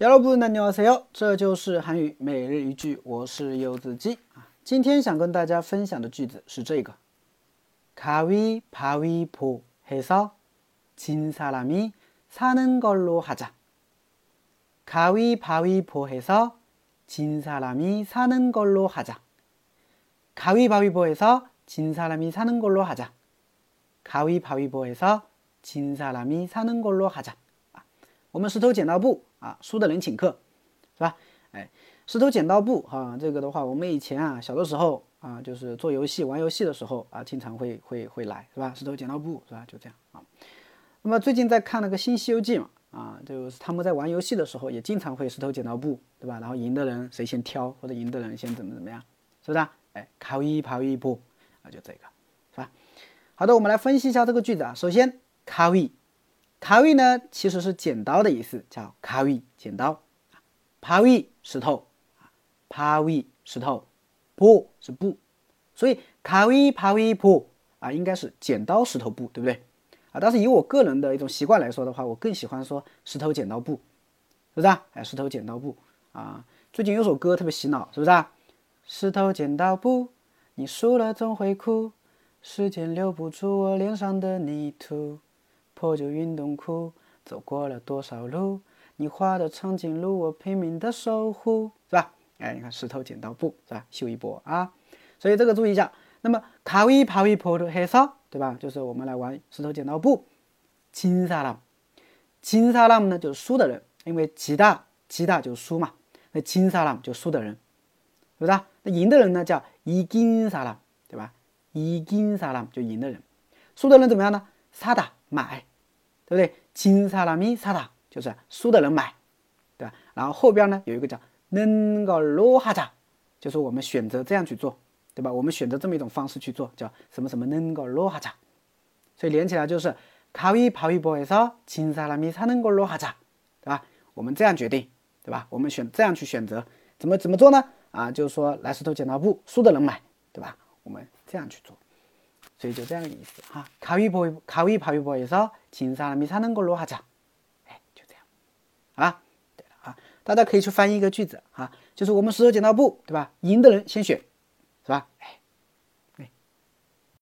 여러분 안녕하세요. 这就是韩语每日一句，我是柚子鸡啊。今天想跟大家分享的句子是这个：가위바위보해서진사람이사는걸로하자。 가위바위보해서진사람이사는걸로하자。 가위바위보해서진사람이사는걸로하자。 가위바위보해서진사람이사는걸로하자。 我们石头剪刀布。啊，输的人请客，是吧？哎，石头剪刀布哈，这个的话，我们以前啊，小的时候啊，就是做游戏、玩游戏的时候啊，经常会会会来，是吧？石头剪刀布，是吧？就这样啊。那么最近在看那个新《西游记》嘛，啊，就是他们在玩游戏的时候，也经常会石头剪刀布，对吧？然后赢的人谁先挑，或者赢的人先怎么怎么样，是不是？哎，卡一跑一步啊，就这个，是吧？好的，我们来分析一下这个句子啊。首先，卡一。卡位呢，其实是剪刀的意思，叫卡位剪刀。帕位石头啊，帕位石头，布是布，所以卡位帕位布啊，应该是剪刀石头布，对不对？啊，但是以我个人的一种习惯来说的话，我更喜欢说石头剪刀布，是不是啊？哎，石头剪刀布啊，最近有首歌特别洗脑，是不是啊？石头剪刀布，你输了总会哭，时间留不住我脸上的泥土。破旧运动裤，走过了多少路？你画的长颈鹿，我拼命的守护，是吧？哎，你看石头剪刀布，是吧？秀一波啊！所以这个注意一下。那么卡위파위포도黑서对吧？就是我们来玩石头剪刀布。金사람진사람呢就是输的人，因为吉大吉大就输嘛。那金사람就输的人，是不是？那赢的人呢叫이긴사 람， 对吧？이긴사람就赢的人，输的人怎么样呢？사다买。 对不对？金萨拉米萨达就是输的人买，对吧？然后后边呢有一个叫能够罗哈扎，就是我们选择这样去做，对吧？我们选择这么一种方式去做，叫什么什么能够罗哈扎，所以连起来就是卡위파위보에서진사람이사는걸로하 자， 对吧？我们这样决定，对吧？我们选这样去选择，怎么怎么做呢？啊，就是说来石头剪刀布，输的人买，对吧？我们这样去做。 所以就这样的意思哈，卡위보카위파위보에서진사람이사는걸로하 자， 哎，就这样啊。对了啊，大家可以去翻译一个句子哈，就是我们石头剪刀布，对吧？赢的人先选，是吧？哎。